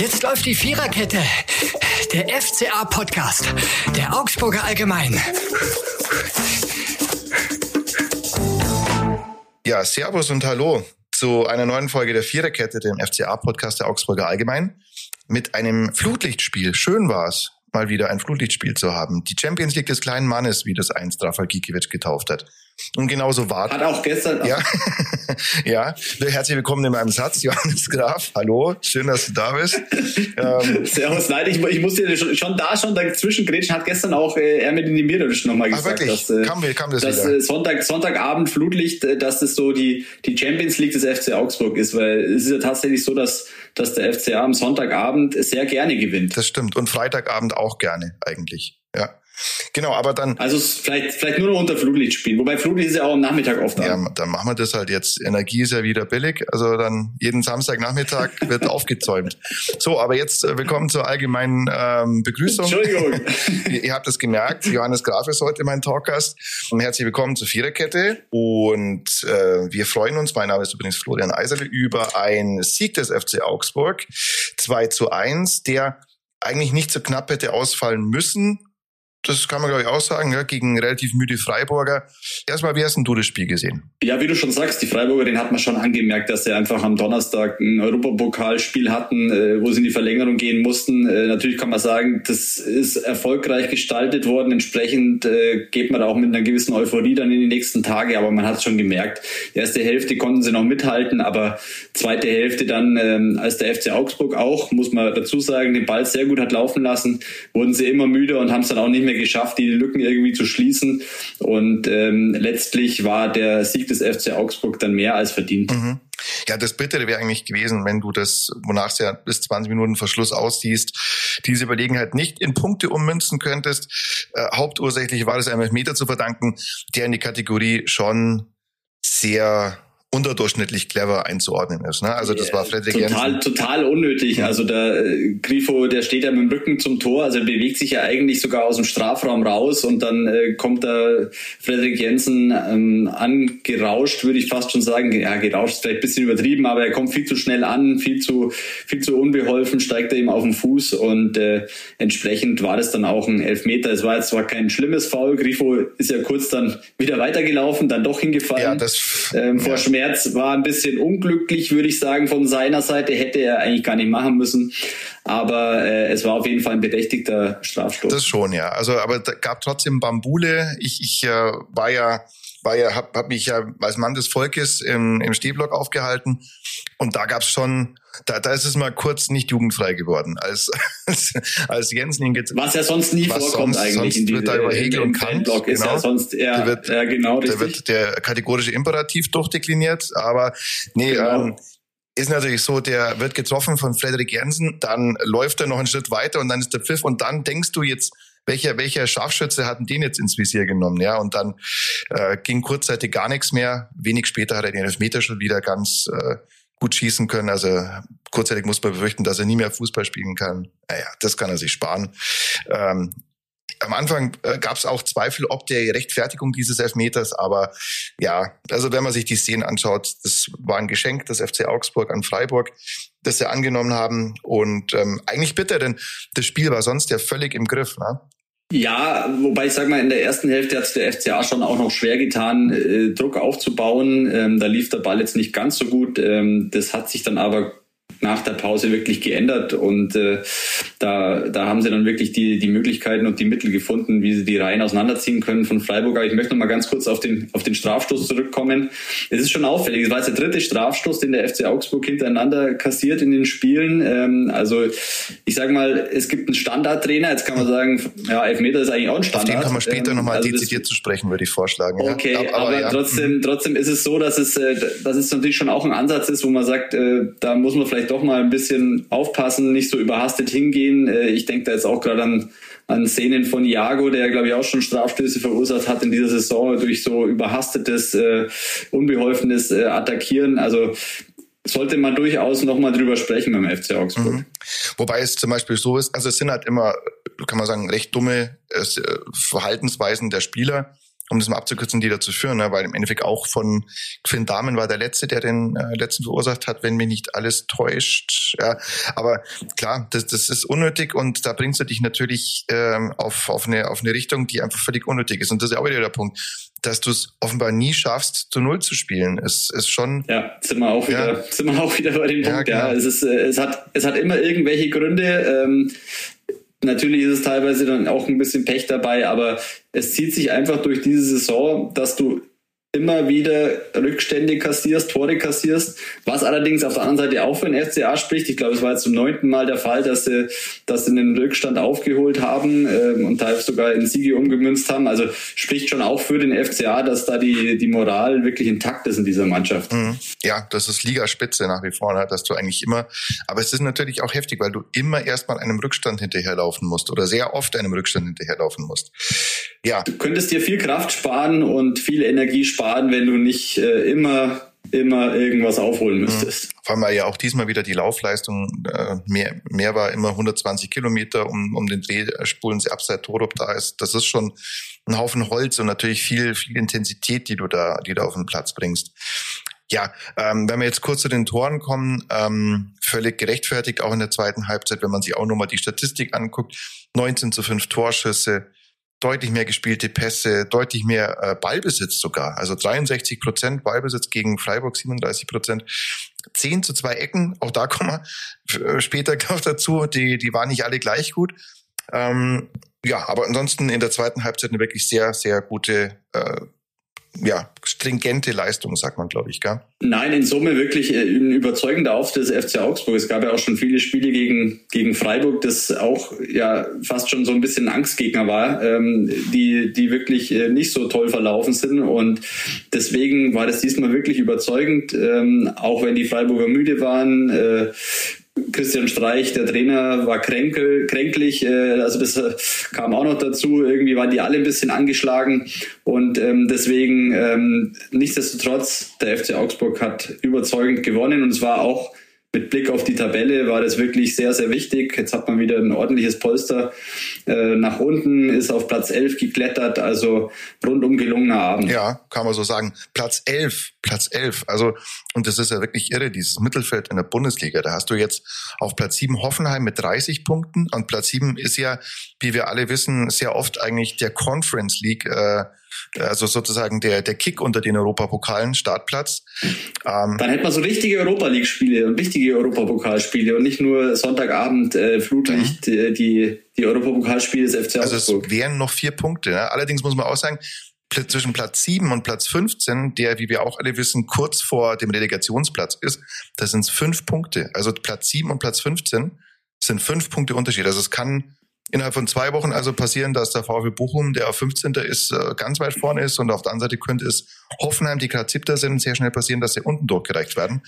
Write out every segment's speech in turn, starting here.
Jetzt läuft die Viererkette. Der FCA-Podcast. Der Augsburger Allgemein. Ja, Servus und Hallo zu einer neuen Folge der Viererkette, dem FCA-Podcast der Augsburger Allgemein. Mit einem Flutlichtspiel. Schön war's, mal wieder ein Flutlichtspiel zu haben. Die Champions League des kleinen Mannes, wie das einst Rafael Gikiewicz getauft hat. Und genauso war Hat auch gestern. Ja, ja. Herzlich willkommen in meinem Satz, Johannes Graf. Hallo, schön, dass du da bist. ähm, Servus, nein, ich, ich musste schon, schon da schon dazwischen grätschen, hat gestern auch äh, Ermin Demirovic nochmal gesagt, wirklich? dass, äh, kam, kam das dass? Äh, Sonntag, Sonntagabend Flutlicht, äh, dass das so die, die Champions League des FC Augsburg ist, weil es ist ja tatsächlich so, dass, dass der FCA am Sonntagabend sehr gerne gewinnt. Das stimmt. Und Freitagabend auch gerne, eigentlich. Ja. Genau, aber dann. Also vielleicht, vielleicht nur noch unter Flutlicht spielen. Wobei Flutlicht ist ja auch am Nachmittag oft an. Ja, dann machen wir das halt jetzt. Energie ist ja wieder billig. Also dann jeden Samstagnachmittag wird aufgezäumt. So, aber jetzt äh, willkommen zur allgemeinen ähm, Begrüßung. Entschuldigung. ihr, ihr habt es gemerkt, Johannes Graf ist heute mein Talkgast. Und herzlich willkommen zur Viererkette. Und äh, wir freuen uns, mein Name ist übrigens Florian Eiserle, über einen Sieg des FC Augsburg. 2 zu 1, der eigentlich nicht so knapp hätte ausfallen müssen das kann man, glaube ich, auch sagen, ja, gegen relativ müde Freiburger. Erstmal, wie hast denn du das Spiel gesehen? Ja, wie du schon sagst, die Freiburger, den hat man schon angemerkt, dass sie einfach am Donnerstag ein Europapokalspiel hatten, äh, wo sie in die Verlängerung gehen mussten. Äh, natürlich kann man sagen, das ist erfolgreich gestaltet worden. Entsprechend äh, geht man da auch mit einer gewissen Euphorie dann in die nächsten Tage, aber man hat es schon gemerkt. Die erste Hälfte konnten sie noch mithalten, aber zweite Hälfte dann, ähm, als der FC Augsburg auch, muss man dazu sagen, den Ball sehr gut hat laufen lassen, wurden sie immer müde und haben es dann auch nicht mehr geschafft, die Lücken irgendwie zu schließen. Und ähm, letztlich war der Sieg des FC Augsburg dann mehr als verdient. Mhm. Ja, das Bittere wäre eigentlich gewesen, wenn du das, wonach es ja bis 20 Minuten Verschluss aussiehst, diese Überlegenheit nicht in Punkte ummünzen könntest. Äh, hauptursächlich war es einem Elfmeter zu verdanken, der in die Kategorie schon sehr unterdurchschnittlich clever einzuordnen ist. Ne? Also das war Frederik total, Jensen. Total unnötig. Also der äh, Grifo, der steht ja mit dem Rücken zum Tor, also er bewegt sich ja eigentlich sogar aus dem Strafraum raus und dann äh, kommt da Frederik Jensen ähm, angerauscht, würde ich fast schon sagen. Ja, gerauscht ist vielleicht ein bisschen übertrieben, aber er kommt viel zu schnell an, viel zu, viel zu unbeholfen, steigt er ihm auf den Fuß und äh, entsprechend war das dann auch ein Elfmeter. Es war jetzt zwar kein schlimmes Foul, Grifo ist ja kurz dann wieder weitergelaufen, dann doch hingefallen. Ja, das, ähm, vor ja. Schmerz Schmerz war ein bisschen unglücklich, würde ich sagen, von seiner Seite. Hätte er eigentlich gar nicht machen müssen. Aber äh, es war auf jeden Fall ein berechtigter Strafstoß. Das schon, ja. Also, aber da gab trotzdem Bambule. Ich, ich äh, war ja war ja, hab, hab mich ja als Mann des Volkes im, im Stehblock aufgehalten und da gab's schon, da, da ist es mal kurz nicht jugendfrei geworden, als als, als Jensen ihn gezogen Was ja sonst nie vorkommt sonst, eigentlich sonst in diese, wird da über Hegel und Kant, genau, ist ja genau. sonst eher, da wird, ja, genau, richtig. Da wird der kategorische Imperativ durchdekliniert, aber nee, genau. ähm, ist natürlich so, der wird getroffen von Frederik Jensen, dann läuft er noch einen Schritt weiter und dann ist der Pfiff und dann denkst du jetzt, welcher, welcher Scharfschütze hatten den jetzt ins Visier genommen, ja, und dann äh, ging kurzzeitig gar nichts mehr. Wenig später hat er den Elfmeter schon wieder ganz äh, gut schießen können. Also kurzzeitig muss man befürchten, dass er nie mehr Fußball spielen kann. Naja, das kann er sich sparen. Ähm, am Anfang äh, gab es auch Zweifel, ob der Rechtfertigung dieses Elfmeters, aber ja, also wenn man sich die Szenen anschaut, das war ein Geschenk des FC Augsburg an Freiburg, das sie angenommen haben und ähm, eigentlich bitter, denn das Spiel war sonst ja völlig im Griff. Ne? Ja, wobei ich sag mal, in der ersten Hälfte hat es der FCA schon auch noch schwer getan, äh, Druck aufzubauen. Ähm, da lief der Ball jetzt nicht ganz so gut. Ähm, das hat sich dann aber nach der Pause wirklich geändert und äh, da, da haben sie dann wirklich die, die Möglichkeiten und die Mittel gefunden, wie sie die Reihen auseinanderziehen können von Freiburg. Aber ich möchte noch mal ganz kurz auf den, auf den Strafstoß zurückkommen. Es ist schon auffällig. Es war jetzt der dritte Strafstoß, den der FC Augsburg hintereinander kassiert in den Spielen. Ähm, also ich sage mal, es gibt einen Standardtrainer. Jetzt kann man sagen, ja, Elfmeter ist eigentlich auch ein Standard. Auf den kann man später ähm, nochmal also dezidiert zu sprechen, würde ich vorschlagen. Okay, ja. aber, aber ja. trotzdem, mhm. trotzdem ist es so, dass es, äh, dass es natürlich schon auch ein Ansatz ist, wo man sagt, äh, da muss man vielleicht doch mal ein bisschen aufpassen, nicht so überhastet hingehen. Äh, ich denke da jetzt auch gerade an, an Szenen von Iago, der glaube ich auch schon Strafstöße verursacht hat in dieser Saison durch so überhastetes, äh, unbeholfenes äh, Attackieren. Also sollte man durchaus nochmal drüber sprechen beim FC Augsburg. Mhm. Wobei es zum Beispiel so ist, also es sind halt immer, kann man sagen, recht dumme äh, Verhaltensweisen der Spieler um das mal abzukürzen, die dazu führen, ne? weil im Endeffekt auch von Finn Dahmen war der Letzte, der den äh, letzten verursacht hat, wenn mich nicht alles täuscht. Ja, aber klar, das, das ist unnötig und da bringst du dich natürlich ähm, auf, auf, eine, auf eine Richtung, die einfach völlig unnötig ist. Und das ist ja auch wieder der Punkt dass du es offenbar nie schaffst, zu Null zu spielen. Es ist schon. Ja, sind wir auch wieder, ja. sind wir auch wieder bei dem Punkt. Ja, ja, es ist, äh, es hat, es hat immer irgendwelche Gründe. Ähm, Natürlich ist es teilweise dann auch ein bisschen Pech dabei, aber es zieht sich einfach durch diese Saison, dass du immer wieder Rückstände kassierst, Tore kassierst, was allerdings auf der anderen Seite auch für den FCA spricht. Ich glaube, es war jetzt zum neunten Mal der Fall, dass sie, dass sie einen Rückstand aufgeholt haben ähm, und teilweise sogar in Siege umgemünzt haben. Also spricht schon auch für den FCA, dass da die, die Moral wirklich intakt ist in dieser Mannschaft. Mhm. Ja, das ist Ligaspitze nach wie vor, ne? dass du eigentlich immer, aber es ist natürlich auch heftig, weil du immer erstmal einem Rückstand hinterherlaufen musst oder sehr oft einem Rückstand hinterherlaufen musst. Ja. Du könntest dir viel Kraft sparen und viel Energie sparen sparen, wenn du nicht äh, immer immer irgendwas aufholen müsstest. Vor allem, weil ja auch diesmal wieder die Laufleistung äh, mehr, mehr war, immer 120 Kilometer um, um den Dreh spulen sie abseit Torup da ist. Das ist schon ein Haufen Holz und natürlich viel, viel Intensität, die du da, die du auf den Platz bringst. Ja, ähm, wenn wir jetzt kurz zu den Toren kommen, ähm, völlig gerechtfertigt, auch in der zweiten Halbzeit, wenn man sich auch nochmal die Statistik anguckt, 19 zu 5 Torschüsse, deutlich mehr gespielte Pässe, deutlich mehr äh, Ballbesitz sogar. Also 63 Prozent Ballbesitz gegen Freiburg, 37 Prozent. 10 zu 2 Ecken, auch da kommen wir äh, später noch dazu, die, die waren nicht alle gleich gut. Ähm, ja, aber ansonsten in der zweiten Halbzeit eine wirklich sehr, sehr gute äh, ja, stringente Leistung, sagt man, glaube ich, gell? Nein, in Summe wirklich äh, ein überzeugender Auftritt des FC Augsburg. Es gab ja auch schon viele Spiele gegen, gegen Freiburg, das auch ja fast schon so ein bisschen Angstgegner war, ähm, die, die wirklich äh, nicht so toll verlaufen sind. Und deswegen war das diesmal wirklich überzeugend, ähm, auch wenn die Freiburger müde waren. Äh, Christian Streich, der Trainer, war kränkel, kränklich. Äh, also das äh, kam auch noch dazu. Irgendwie waren die alle ein bisschen angeschlagen. Und ähm, deswegen, ähm, nichtsdestotrotz, der FC Augsburg hat überzeugend gewonnen. Und es war auch mit Blick auf die Tabelle war das wirklich sehr, sehr wichtig. Jetzt hat man wieder ein ordentliches Polster äh, nach unten, ist auf Platz 11 geklettert, also rundum gelungener Abend. Ja, kann man so sagen. Platz 11, Platz 11. Also, und das ist ja wirklich irre, dieses Mittelfeld in der Bundesliga. Da hast du jetzt auf Platz 7 Hoffenheim mit 30 Punkten und Platz 7 ist ja, wie wir alle wissen, sehr oft eigentlich der Conference League äh, also sozusagen der, der Kick unter den Europapokalen, Startplatz. Ähm, Dann hätte man so richtige Europa League-Spiele und wichtige Europapokalspiele und nicht nur Sonntagabend äh, Flutlicht, mhm. Äh, die, die Europapokalspiele des FC Augsburg. Also es wären noch vier Punkte. Ne? Allerdings muss man auch sagen, zwischen Platz 7 und Platz 15, der, wie wir auch alle wissen, kurz vor dem Relegationsplatz ist, das sind fünf Punkte. Also Platz 7 und Platz 15 sind fünf Punkte Unterschied. Also es kann innerhalb von zwei Wochen also passieren, dass der VfB Bochum, der auf 15. ist, äh, ganz weit vorne ist und auf der anderen Seite könnte es Hoffenheim, die gerade siebter sind, sehr schnell passieren, dass sie unten durchgereicht werden.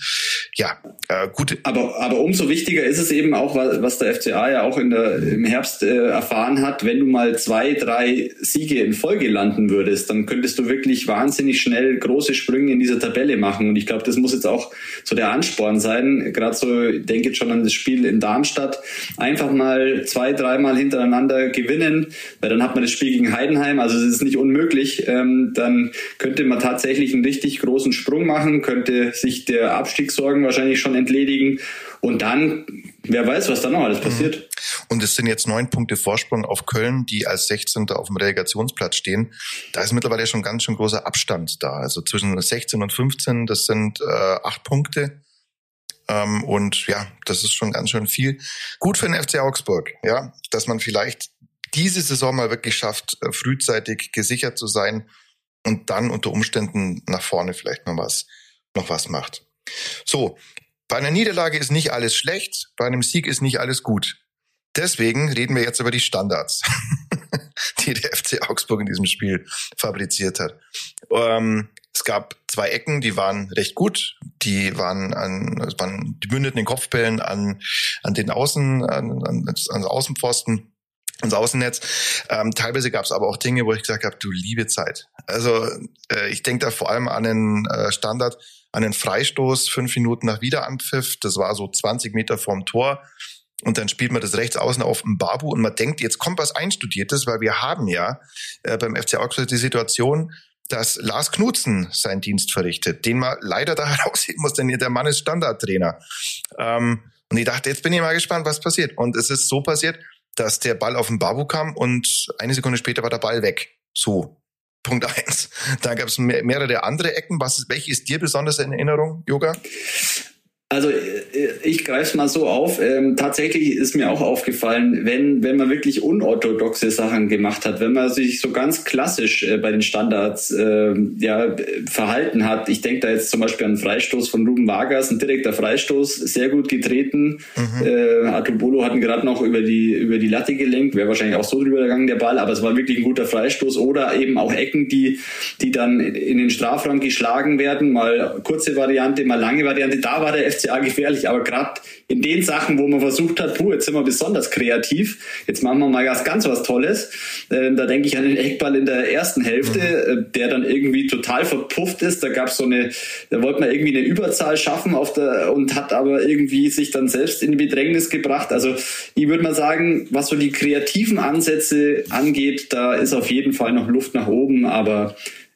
Ja, äh, gut. Aber, aber umso wichtiger ist es eben auch, was der FCA ja auch in der, im Herbst äh, erfahren hat, wenn du mal zwei, drei Siege in Folge landen würdest, dann könntest du wirklich wahnsinnig schnell große Sprünge in dieser Tabelle machen. Und ich glaube, das muss jetzt auch so der Ansporn sein. Gerade so, ich denke jetzt schon an das Spiel in Darmstadt. Einfach mal zwei, dreimal hinter hintereinander gewinnen, weil dann hat man das Spiel gegen Heidenheim, also es ist nicht unmöglich, ähm, dann könnte man tatsächlich einen richtig großen Sprung machen, könnte sich der Abstiegssorgen wahrscheinlich schon entledigen und dann, wer weiß, was da noch alles passiert. Und es sind jetzt neun Punkte Vorsprung auf Köln, die als 16. auf dem Relegationsplatz stehen. Da ist mittlerweile schon ganz schön großer Abstand da. Also zwischen 16 und 15, das sind äh, acht Punkte. Ähm, und ja, das ist schon ganz schön viel. Gut für den FC Augsburg, ja, dass man vielleicht diese Saison mal wirklich schafft, äh, frühzeitig gesichert zu sein und dann unter Umständen nach vorne vielleicht noch was, noch was macht. So. Bei einer Niederlage ist nicht alles schlecht, bei einem Sieg ist nicht alles gut. Deswegen reden wir jetzt über die Standards, die der FC Augsburg in diesem Spiel fabriziert hat. Ähm, es gab zwei Ecken, die waren recht gut. Die waren an, waren, die mündeten in Kopfbällen an, an den Außen, an, an, an Außenpfosten ans Außennetz. Ähm, teilweise gab es aber auch Dinge, wo ich gesagt habe, du liebe Zeit. Also äh, ich denke da vor allem an den äh, Standard, an den Freistoß fünf Minuten nach Wiederanpfiff. Das war so 20 Meter vorm Tor. und dann spielt man das rechts außen auf Babu und man denkt, jetzt kommt was Einstudiertes, weil wir haben ja äh, beim FC Augsburg die Situation, dass Lars Knutzen seinen Dienst verrichtet, den man leider da herausheben muss, denn der Mann ist Standardtrainer. Ähm, und ich dachte, jetzt bin ich mal gespannt, was passiert. Und es ist so passiert, dass der Ball auf den Babu kam und eine Sekunde später war der Ball weg. So. Punkt eins. Da gab es mehrere andere Ecken. Was, welche ist dir besonders in Erinnerung, Yoga? Also äh, ich greife es mal so auf. Ähm, tatsächlich ist mir auch aufgefallen, wenn, wenn man wirklich unorthodoxe Sachen gemacht hat, wenn man sich so ganz klassisch äh, bei den Standards äh, ja, verhalten hat. Ich denke da jetzt zum Beispiel an Freistoß von Ruben Vargas, ein direkter Freistoß, sehr gut getreten. Mhm. Äh, Atubolo hat ihn gerade noch über die, über die Latte gelenkt, wäre wahrscheinlich auch so drüber gegangen, der Ball, aber es war wirklich ein guter Freistoß. Oder eben auch Ecken, die, die dann in den Strafraum geschlagen werden, mal kurze Variante, mal lange Variante. Da war der FC FCA gefährlich, aber gerade in den Sachen, wo man versucht hat, puh, jetzt sind wir besonders kreativ, jetzt machen wir mal ganz, ganz was Tolles. Äh, da denke ich an den Eckball in der ersten Hälfte, mhm. äh, der dann irgendwie total verpufft ist. Da gab es so eine, da wollte man irgendwie eine Überzahl schaffen auf der und hat aber irgendwie sich dann selbst in die Bedrängnis gebracht. Also ich würde mal sagen, was so die kreativen Ansätze angeht, da ist auf jeden Fall noch Luft nach oben, aber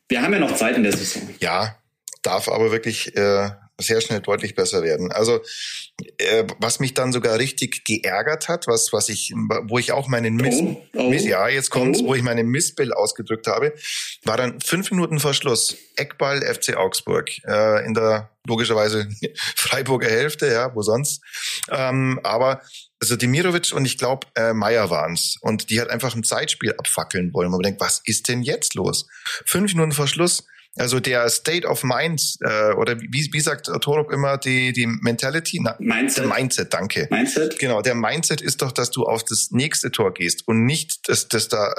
wir haben ja noch Zeit in der Saison. Ja, darf aber wirklich äh, sehr schnell deutlich besser werden. Also äh, was mich dann sogar richtig geärgert hat, was was ich, wo ich auch meinen Miss, oh, oh, Miss ja jetzt kommt's, oh. wo ich meinen Missbill ausgedrückt habe, war dann fünf Minuten vor Schluss Eckball FC Augsburg äh, in der logischerweise Freiburger Hälfte, ja, wo sonst. Ähm, aber also Dimirovic und ich glaube äh, Meier waren's und die hat einfach ein Zeitspiel abfackeln wollen. Man denkt, was ist denn jetzt los? Fünf Minuten vor Schluss also der State of Mind, äh, oder wie, wie sagt Torup immer, die, die Mentality? Na, Mindset. Der Mindset, danke. Mindset? Genau, der Mindset ist doch, dass du auf das nächste Tor gehst und nicht dass, dass da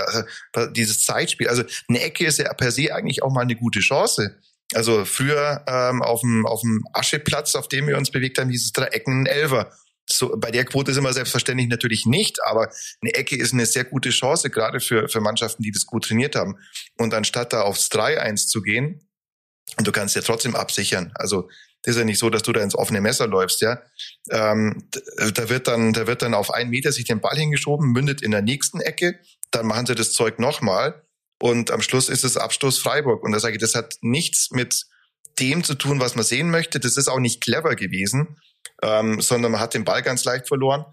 äh, dieses Zeitspiel. Also eine Ecke ist ja per se eigentlich auch mal eine gute Chance. Also früher ähm, auf dem auf dem Ascheplatz, auf dem wir uns bewegt haben, hieß es drei Ecken ein Elfer so bei der Quote sind wir selbstverständlich natürlich nicht, aber eine Ecke ist eine sehr gute Chance, gerade für, für Mannschaften, die das gut trainiert haben. Und anstatt da aufs 3-1 zu gehen, und du kannst ja trotzdem absichern. Also das ist ja nicht so, dass du da ins offene Messer läufst, ja. Ähm, da wird dann, da wird dann auf einen Meter sich den Ball hingeschoben, mündet in der nächsten Ecke, dann machen sie das Zeug nochmal und am Schluss ist es Abstoß Freiburg. Und da sage ich, das hat nichts mit dem zu tun, was man sehen möchte. Das ist auch nicht clever gewesen ähm, sondern man hat den Ball ganz leicht verloren.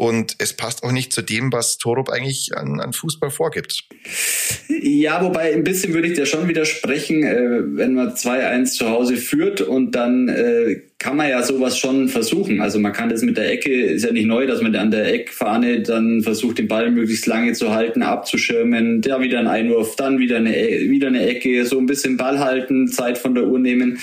Und es passt auch nicht zu dem, was Torup eigentlich an, an Fußball vorgibt. Ja, wobei ein bisschen würde ich dir schon widersprechen, äh, wenn man 2-1 zu Hause führt und dann äh, kann man ja sowas schon versuchen. Also man kann das mit der Ecke, ist ja nicht neu, dass man an der Eckfahne dann versucht, den Ball möglichst lange zu halten, abzuschirmen, da wieder ein Einwurf, dann wieder eine, wieder eine Ecke, so ein bisschen Ball halten, Zeit von der Uhr nehmen.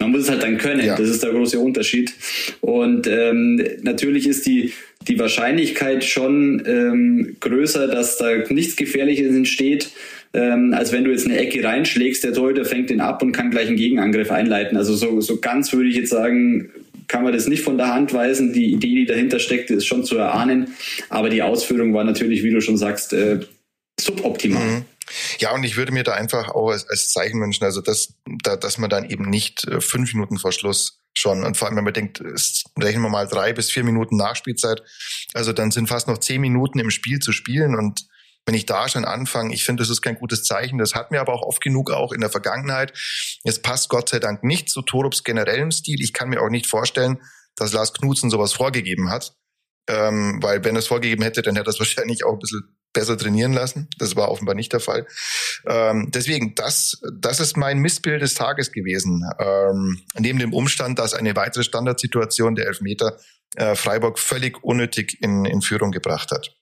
Man muss es halt dann können. Ja. Das ist der große Unterschied. Und ähm, natürlich ist die die Wahrscheinlichkeit schon ähm, größer, dass da nichts Gefährliches entsteht, ähm, als wenn du jetzt eine Ecke reinschlägst, der Torhüter fängt den ab und kann gleich einen Gegenangriff einleiten. Also so, so ganz würde ich jetzt sagen, kann man das nicht von der Hand weisen. Die Idee, die dahinter steckte, ist schon zu erahnen. Aber die Ausführung war natürlich, wie du schon sagst, äh, suboptimal. Mhm. Ja, und ich würde mir da einfach auch als, als Zeichen wünschen, also dass, da, dass man dann eben nicht äh, fünf Minuten vor Schluss schon, und vor allem, wenn man denkt, rechnen wir mal drei bis vier Minuten Nachspielzeit, also dann sind fast noch zehn Minuten im Spiel zu spielen und wenn ich da schon anfange, ich finde, das ist kein gutes Zeichen. Das hat mir aber auch oft genug auch in der Vergangenheit. Es passt Gott sei Dank nicht zu Torups generellem Stil. Ich kann mir auch nicht vorstellen, dass Lars Knudsen sowas vorgegeben hat. Ähm, weil wenn er es vorgegeben hätte, dann hätte er es wahrscheinlich auch ein bisschen besser trainieren lassen. Das war offenbar nicht der Fall. Ähm, deswegen, das, das ist mein Missbild des Tages gewesen. Ähm, neben dem Umstand, dass eine weitere Standardsituation der Elfmeter äh, Freiburg völlig unnötig in, in Führung gebracht hat.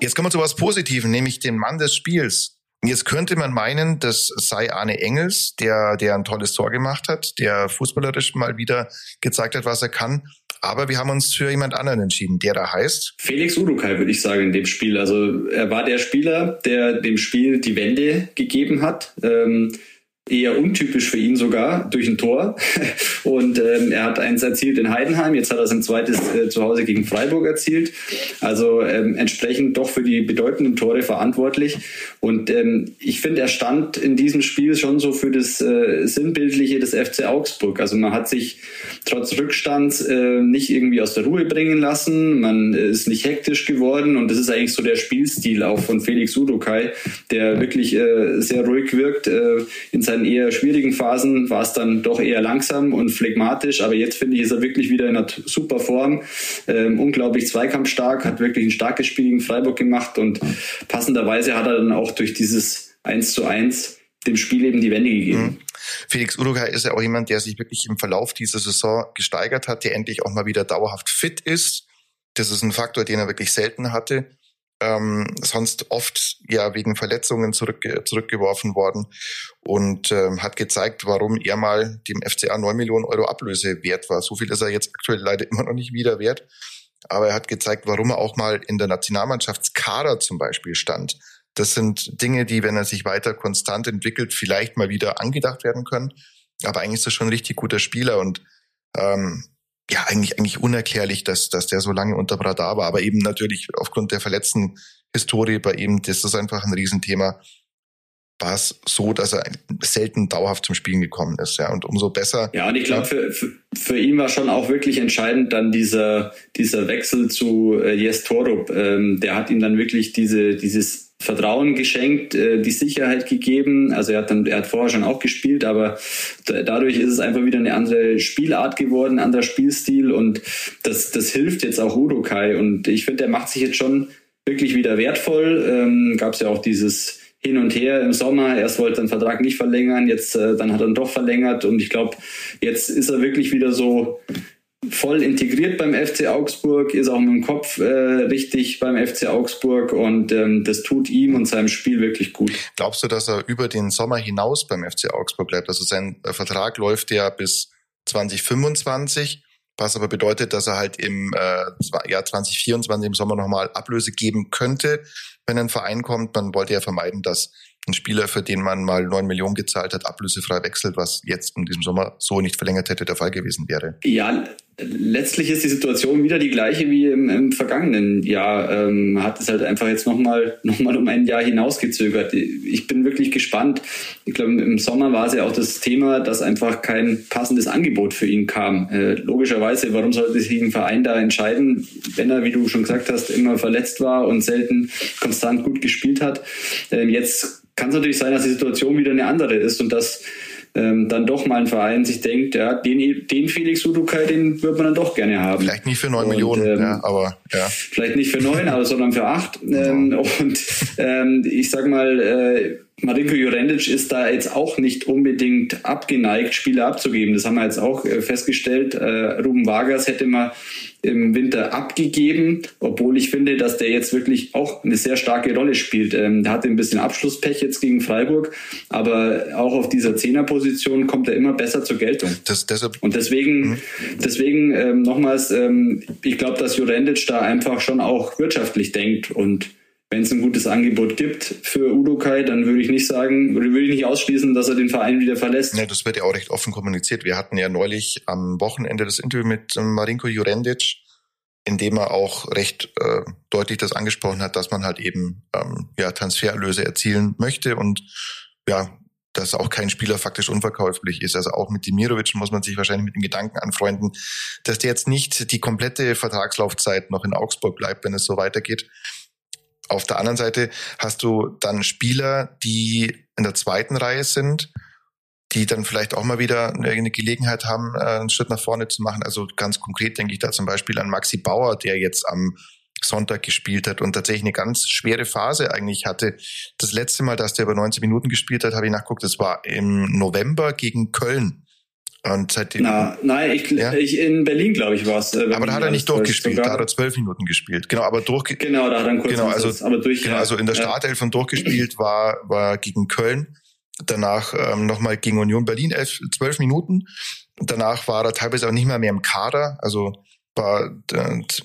Jetzt kommen wir zu was Positiven, nämlich den Mann des Spiels. Jetzt könnte man meinen, das sei Arne Engels, der, der ein tolles Tor gemacht hat, der fußballerisch mal wieder gezeigt hat, was er kann. Aber wir haben uns für jemand anderen entschieden, der da heißt. Felix Urukai, würde ich sagen, in dem Spiel. Also er war der Spieler, der dem Spiel die Wende gegeben hat. Ähm, eher untypisch für ihn sogar, durch ein Tor. Und ähm, er hat eins erzielt in Heidenheim, jetzt hat er sein zweites äh, zu Hause gegen Freiburg erzielt. Also ähm, entsprechend doch für die bedeutenden Tore verantwortlich. Und ähm, ich finde, er stand in diesem Spiel schon so für das äh, Sinnbildliche des FC Augsburg. Also man hat sich trotz Rückstands äh, nicht irgendwie aus der Ruhe bringen lassen, man ist nicht hektisch geworden und das ist eigentlich so der Spielstil auch von Felix Udokai, der wirklich äh, sehr ruhig wirkt äh, in seinen eher schwierigen Phasen war es dann doch eher langsam und phlegmatisch, aber jetzt finde ich, ist er wirklich wieder in einer super Form, ähm, unglaublich zweikampfstark, hat wirklich ein starkes Spiel gegen Freiburg gemacht und passenderweise hat er dann auch durch dieses 1 zu 1 dem Spiel eben die Wende gegeben. Mhm. Felix Uruguay ist ja auch jemand, der sich wirklich im Verlauf dieser Saison gesteigert hat, der endlich auch mal wieder dauerhaft fit ist. Das ist ein Faktor, den er wirklich selten hatte ähm, sonst oft ja wegen Verletzungen zurück, zurückgeworfen worden und ähm, hat gezeigt, warum er mal dem FCA 9 Millionen Euro Ablöse wert war. So viel ist er jetzt aktuell leider immer noch nicht wieder wert. Aber er hat gezeigt, warum er auch mal in der Nationalmannschaftskader zum Beispiel stand. Das sind Dinge, die, wenn er sich weiter konstant entwickelt, vielleicht mal wieder angedacht werden können. Aber eigentlich ist er schon ein richtig guter Spieler und ähm, ja eigentlich eigentlich unerklärlich, dass dass der so lange unter Radar war. Aber eben natürlich aufgrund der verletzten Historie bei ihm, das ist einfach ein Riesenthema. War es so, dass er selten dauerhaft zum Spielen gekommen ist, ja. Und umso besser. Ja, und ich glaube, für, für, für ihn war schon auch wirklich entscheidend dann dieser, dieser Wechsel zu äh, Jes Torup. Ähm, der hat ihm dann wirklich diese, dieses Vertrauen geschenkt, äh, die Sicherheit gegeben. Also er hat dann, er hat vorher schon auch gespielt, aber dadurch ist es einfach wieder eine andere Spielart geworden, ein anderer Spielstil und das, das hilft jetzt auch Udo Kai und ich finde, er macht sich jetzt schon wirklich wieder wertvoll. Ähm, Gab es ja auch dieses hin und her im Sommer. Erst wollte er den Vertrag nicht verlängern, jetzt äh, dann hat er ihn doch verlängert und ich glaube, jetzt ist er wirklich wieder so voll integriert beim FC Augsburg, ist auch mit dem Kopf äh, richtig beim FC Augsburg und ähm, das tut ihm und seinem Spiel wirklich gut. Glaubst du, dass er über den Sommer hinaus beim FC Augsburg bleibt? Also sein äh, Vertrag läuft ja bis 2025, was aber bedeutet, dass er halt im äh, Jahr 2024 im Sommer nochmal Ablöse geben könnte, wenn ein Verein kommt. Man wollte ja vermeiden, dass ein Spieler, für den man mal neun Millionen gezahlt hat, ablösefrei wechselt, was jetzt in diesem Sommer so nicht verlängert hätte, der Fall gewesen wäre. Ja, letztlich ist die Situation wieder die gleiche wie im, im vergangenen Jahr. Ähm, hat es halt einfach jetzt nochmal noch mal um ein Jahr hinausgezögert. Ich bin wirklich gespannt. Ich glaube, im Sommer war es ja auch das Thema, dass einfach kein passendes Angebot für ihn kam. Äh, logischerweise, warum sollte sich ein Verein da entscheiden, wenn er, wie du schon gesagt hast, immer verletzt war und selten konstant gut gespielt hat? Ähm, jetzt kann es natürlich sein, dass die Situation wieder eine andere ist und dass ähm, dann doch mal ein Verein sich denkt, ja, den, den Felix Udukai, den würde man dann doch gerne haben. Vielleicht nicht für neun Millionen, ähm, ja, aber ja. Vielleicht nicht für neun, aber sondern für acht. Ähm, und ähm, ich sag mal, äh, Marinko Jurendic ist da jetzt auch nicht unbedingt abgeneigt, Spiele abzugeben. Das haben wir jetzt auch äh, festgestellt. Äh, Ruben Vargas hätte man im Winter abgegeben, obwohl ich finde, dass der jetzt wirklich auch eine sehr starke Rolle spielt. Ähm, der hatte ein bisschen Abschlusspech jetzt gegen Freiburg, aber auch auf dieser Zehnerposition kommt er immer besser zur Geltung. Das, deshalb, Und deswegen, mhm. deswegen ähm, nochmals, ähm, ich glaube, dass Jurendic da einfach schon auch wirtschaftlich denkt und wenn es ein gutes Angebot gibt für Udo Kai, dann würde ich nicht sagen, würde ich nicht ausschließen, dass er den Verein wieder verlässt. Ja, das wird ja auch recht offen kommuniziert. Wir hatten ja neulich am Wochenende das Interview mit ähm, Marinko Jurendic, in dem er auch recht äh, deutlich das angesprochen hat, dass man halt eben ähm, ja Transfererlöse erzielen möchte und ja, dass auch kein Spieler faktisch unverkäuflich ist. Also auch mit Dimirovic muss man sich wahrscheinlich mit dem Gedanken anfreunden, dass der jetzt nicht die komplette Vertragslaufzeit noch in Augsburg bleibt, wenn es so weitergeht. Auf der anderen Seite hast du dann Spieler, die in der zweiten Reihe sind, die dann vielleicht auch mal wieder eine Gelegenheit haben, äh, einen Schritt nach vorne zu machen. Also ganz konkret denke ich da zum Beispiel an Maxi Bauer, der jetzt am Sonntag gespielt hat und tatsächlich eine ganz schwere Phase eigentlich hatte. Das letzte Mal, dass der über 90 Minuten gespielt hat, habe ich nachgeguckt, das war im November gegen Köln. Und seitdem. Na, nein, ich, ja? ich in Berlin, glaube ich, war es. Äh, aber da hat er nicht durchgespielt, da hat er zwölf Minuten gespielt. Genau, aber durch. Genau, da hat er einen kurzen genau, also, Ansatz, aber durch. Genau, also in der Startelf und durchgespielt war, war gegen Köln. Danach ähm, nochmal gegen Union Berlin elf, zwölf Minuten. Danach war er teilweise auch nicht mehr mehr im Kader. Also war,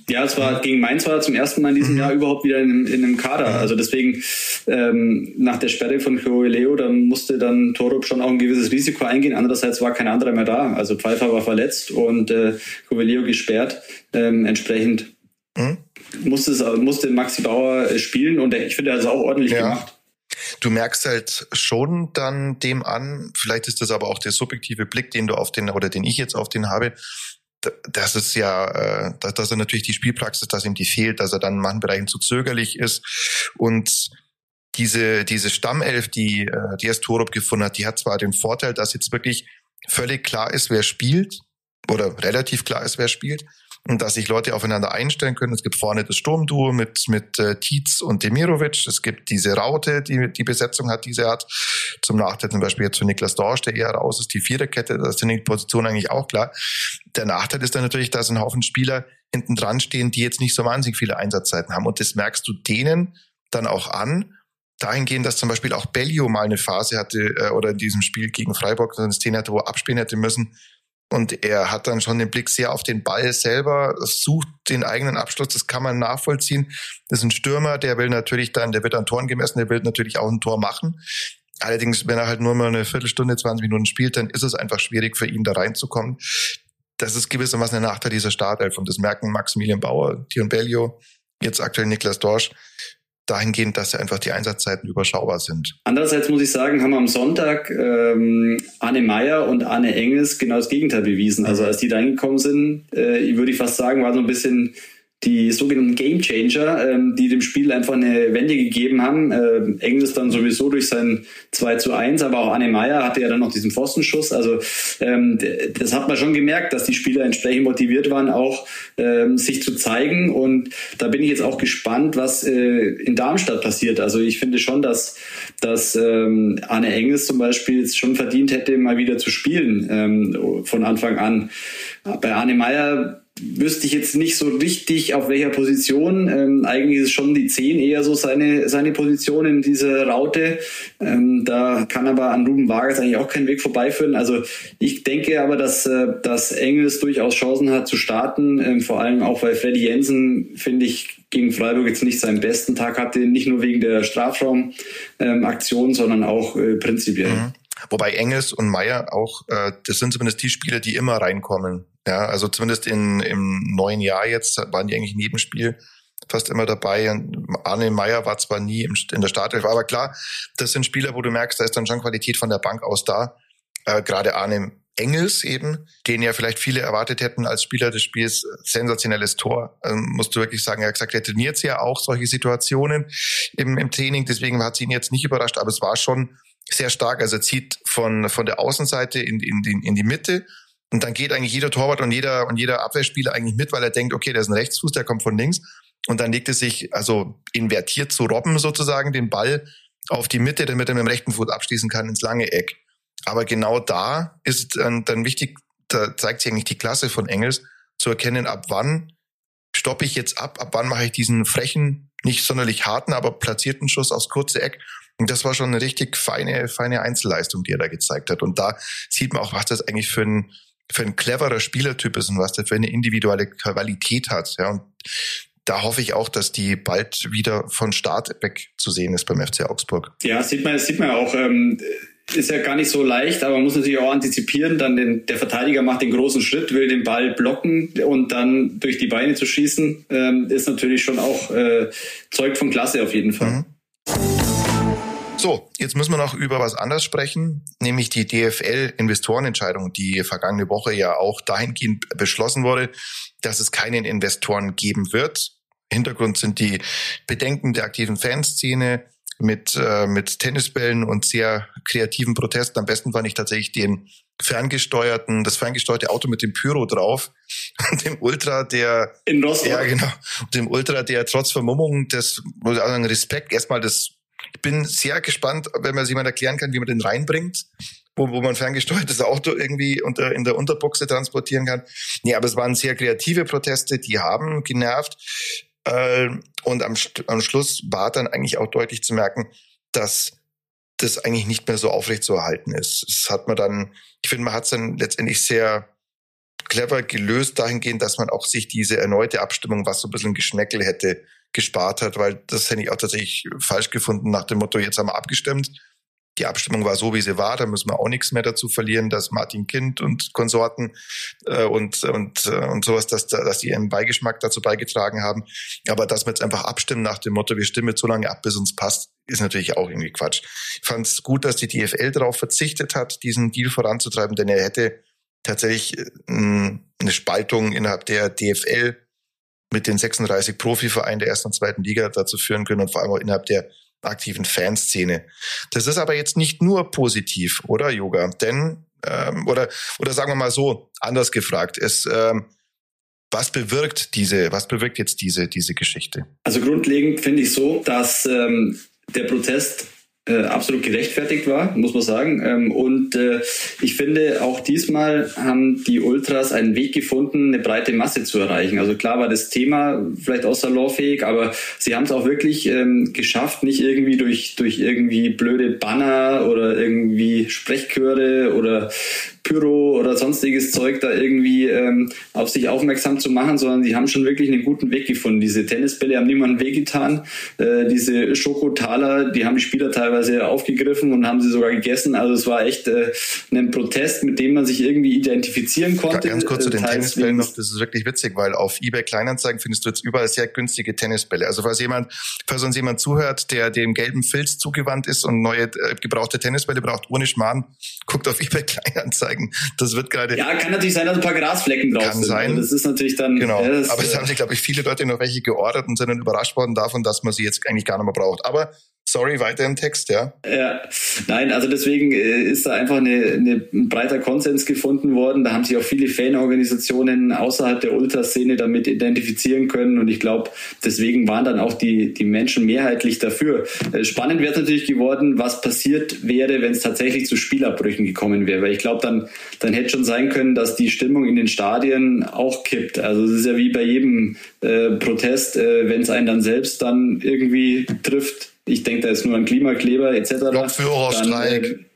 ja, es war gegen Mainz war zum ersten Mal in diesem mhm. Jahr überhaupt wieder in, in einem Kader. Also deswegen ähm, nach der Sperre von Leo, dann musste dann Torup schon auch ein gewisses Risiko eingehen. Andererseits war kein anderer mehr da. Also Pfeiffer war verletzt und äh, Leo gesperrt. Ähm, entsprechend mhm. musste, musste Maxi Bauer äh, spielen und ich finde, er hat es auch ordentlich ja. gemacht. Du merkst halt schon dann dem an, vielleicht ist das aber auch der subjektive Blick, den du auf den oder den ich jetzt auf den habe, das ist ja, äh, dass er natürlich die Spielpraxis, dass ihm die fehlt, dass er dann in manchen Bereichen zu zögerlich ist. Und diese, diese Stammelf, die, äh, die erst Torup gefunden hat, die hat zwar den Vorteil, dass jetzt wirklich völlig klar ist, wer spielt, oder relativ klar ist, wer spielt, dass sich Leute aufeinander einstellen können. Es gibt vorne das Sturmduo mit, mit äh, Tietz und Demirovic. Es gibt diese Raute, die die Besetzung hat, die sie hat. Zum Nachteil zum Beispiel jetzt für Niklas Dorsch, der eher raus ist, die Viererkette, da ist die Position eigentlich auch klar. Der Nachteil ist dann natürlich, dass ein Haufen Spieler hinten dran stehen, die jetzt nicht so wahnsinnig viele Einsatzzeiten haben. Und das merkst du denen dann auch an, dahingehend, dass zum Beispiel auch Bellio mal eine Phase hatte äh, oder in diesem Spiel gegen Freiburg so eine Szene hatte, wo er abspielen hätte müssen, und er hat dann schon den Blick sehr auf den Ball selber, sucht den eigenen Abschluss, das kann man nachvollziehen. Das ist ein Stürmer, der will natürlich dann, der wird an Toren gemessen, der will natürlich auch ein Tor machen. Allerdings, wenn er halt nur mal eine Viertelstunde, 20 Minuten spielt, dann ist es einfach schwierig für ihn da reinzukommen. Das ist gewissermaßen ein Nachteil dieser Startelf und das merken Maximilian Bauer, Dion Bellio, jetzt aktuell Niklas Dorsch dahingehend, dass ja einfach die Einsatzzeiten überschaubar sind. Andererseits muss ich sagen, haben am Sonntag ähm, Anne Meyer und Anne Engels genau das Gegenteil bewiesen. Also als die reingekommen sind, äh, würde ich fast sagen, war so ein bisschen die sogenannten Game Changer, ähm, die dem Spiel einfach eine Wende gegeben haben. Ähm, Engels dann sowieso durch sein 2 zu 1, aber auch Anne Meyer hatte ja dann noch diesen Pfostenschuss. Also ähm, das hat man schon gemerkt, dass die Spieler entsprechend motiviert waren, auch ähm, sich zu zeigen. Und da bin ich jetzt auch gespannt, was äh, in Darmstadt passiert. Also ich finde schon, dass, dass ähm, Anne Engels zum Beispiel jetzt schon verdient hätte, mal wieder zu spielen ähm, von Anfang an. Bei Anne Meyer wüsste ich jetzt nicht so richtig, auf welcher Position. Ähm, eigentlich ist schon die 10 eher so seine, seine Position in dieser Raute. Ähm, da kann aber an Ruben Vargas eigentlich auch kein Weg vorbeiführen. Also ich denke aber, dass, äh, dass Engels durchaus Chancen hat zu starten. Ähm, vor allem auch, weil Freddy Jensen, finde ich, gegen Freiburg jetzt nicht seinen besten Tag hatte. Nicht nur wegen der Strafraumaktion, sondern auch äh, prinzipiell. Mhm. Wobei Engels und Meyer auch, äh, das sind zumindest die Spieler, die immer reinkommen. Ja, also zumindest in, im neuen Jahr jetzt waren die eigentlich in jedem Spiel fast immer dabei. Und Arne Meyer war zwar nie im, in der Startelf, aber klar, das sind Spieler, wo du merkst, da ist dann schon Qualität von der Bank aus da. Äh, Gerade Arne Engels eben, den ja vielleicht viele erwartet hätten als Spieler des Spiels, sensationelles Tor. Ähm, musst du wirklich sagen, er hat gesagt, er trainiert ja auch solche Situationen im, im Training, deswegen hat sie ihn jetzt nicht überrascht, aber es war schon sehr stark. Also er zieht von, von der Außenseite in, in, in, in die Mitte und dann geht eigentlich jeder Torwart und jeder, und jeder Abwehrspieler eigentlich mit, weil er denkt, okay, der ist ein Rechtsfuß, der kommt von links. Und dann legt er sich, also invertiert zu Robben sozusagen, den Ball auf die Mitte, damit er mit dem rechten Fuß abschließen kann ins lange Eck. Aber genau da ist dann, dann wichtig, da zeigt sich eigentlich die Klasse von Engels, zu erkennen, ab wann stoppe ich jetzt ab, ab wann mache ich diesen frechen, nicht sonderlich harten, aber platzierten Schuss aufs kurze Eck und das war schon eine richtig feine, feine Einzelleistung, die er da gezeigt hat. Und da sieht man auch, was das eigentlich für ein, für ein cleverer Spielertyp ist und was der für eine individuelle Qualität hat. Ja, und da hoffe ich auch, dass die bald wieder von Start weg zu sehen ist beim FC Augsburg. Ja, sieht man, sieht man auch. Ähm, ist ja gar nicht so leicht, aber man muss natürlich auch antizipieren. Dann den, der Verteidiger macht den großen Schritt, will den Ball blocken und dann durch die Beine zu schießen, ähm, ist natürlich schon auch äh, zeugt von Klasse auf jeden Fall. Mhm. So, jetzt müssen wir noch über was anderes sprechen, nämlich die DFL-Investorenentscheidung, die vergangene Woche ja auch dahingehend beschlossen wurde, dass es keinen Investoren geben wird. Hintergrund sind die Bedenken der aktiven Fanszene mit, äh, mit Tennisbällen und sehr kreativen Protesten. Am besten fand ich tatsächlich den ferngesteuerten, das ferngesteuerte Auto mit dem Pyro drauf und dem Ultra, der in Rostock. Ja, genau. Und dem Ultra, der trotz Vermummung sagen, Respekt erstmal das ich bin sehr gespannt, wenn man sich mal erklären kann, wie man den reinbringt, wo, wo man ferngesteuertes Auto irgendwie unter, in der Unterbuchse transportieren kann. Nee, aber es waren sehr kreative Proteste, die haben genervt. Äh, und am, am Schluss war dann eigentlich auch deutlich zu merken, dass das eigentlich nicht mehr so aufrecht zu erhalten ist. Das hat man dann, ich finde, man hat es dann letztendlich sehr clever gelöst dahingehend, dass man auch sich diese erneute Abstimmung, was so ein bisschen Geschmäckel hätte, gespart hat, weil das hätte ich auch tatsächlich falsch gefunden nach dem Motto, jetzt haben wir abgestimmt. Die Abstimmung war so, wie sie war, da müssen wir auch nichts mehr dazu verlieren, dass Martin Kind und Konsorten äh, und, und, äh, und sowas, dass, dass die ihren Beigeschmack dazu beigetragen haben. Aber dass wir jetzt einfach abstimmen nach dem Motto, wir stimmen jetzt so lange ab, bis uns passt, ist natürlich auch irgendwie Quatsch. Ich fand es gut, dass die DFL darauf verzichtet hat, diesen Deal voranzutreiben, denn er hätte tatsächlich äh, eine Spaltung innerhalb der DFL mit den 36 Profivereinen der ersten und zweiten Liga dazu führen können und vor allem auch innerhalb der aktiven Fanszene. Das ist aber jetzt nicht nur positiv, oder Yoga? Denn ähm, oder oder sagen wir mal so anders gefragt, es ähm, was bewirkt diese, was bewirkt jetzt diese diese Geschichte? Also grundlegend finde ich so, dass ähm, der Protest äh, absolut gerechtfertigt war, muss man sagen. Ähm, und äh, ich finde, auch diesmal haben die Ultras einen Weg gefunden, eine breite Masse zu erreichen. Also klar war das Thema vielleicht außerlauffähig, aber sie haben es auch wirklich ähm, geschafft, nicht irgendwie durch, durch irgendwie blöde Banner oder irgendwie Sprechchöre oder Pyro oder sonstiges Zeug da irgendwie ähm, auf sich aufmerksam zu machen, sondern sie haben schon wirklich einen guten Weg gefunden. Diese Tennisbälle haben niemandem wehgetan. Äh, diese Schokotaler, die haben die Spieler teilweise aufgegriffen und haben sie sogar gegessen. Also es war echt äh, ein Protest, mit dem man sich irgendwie identifizieren konnte. Ganz kurz zu den Tennisbällen noch, das ist wirklich witzig, weil auf eBay Kleinanzeigen findest du jetzt überall sehr günstige Tennisbälle. Also falls jemand, falls uns jemand zuhört, der dem gelben Filz zugewandt ist und neue äh, gebrauchte Tennisbälle braucht, ohne Schmarrn, guckt auf eBay Kleinanzeigen zeigen. Das wird gerade. Ja, kann natürlich sein, dass ein paar Grasflecken drauf kann sind. sein. Das ist natürlich dann. Genau. Ja, das, Aber es haben sich, glaube ich, viele Leute noch welche geordert und sind dann überrascht worden davon, dass man sie jetzt eigentlich gar nicht mehr braucht. Aber Sorry, weiter im Text, ja. Ja, nein, also deswegen äh, ist da einfach eine, eine, ein breiter Konsens gefunden worden. Da haben sich auch viele Fanorganisationen außerhalb der Ultraszene damit identifizieren können und ich glaube, deswegen waren dann auch die, die Menschen mehrheitlich dafür. Äh, spannend wäre natürlich geworden, was passiert wäre, wenn es tatsächlich zu Spielabbrüchen gekommen wäre, weil ich glaube, dann, dann hätte schon sein können, dass die Stimmung in den Stadien auch kippt. Also es ist ja wie bei jedem äh, Protest, äh, wenn es einen dann selbst dann irgendwie trifft, ich denke da ist nur an Klimakleber etc. Lokführerstreik. Dann, äh,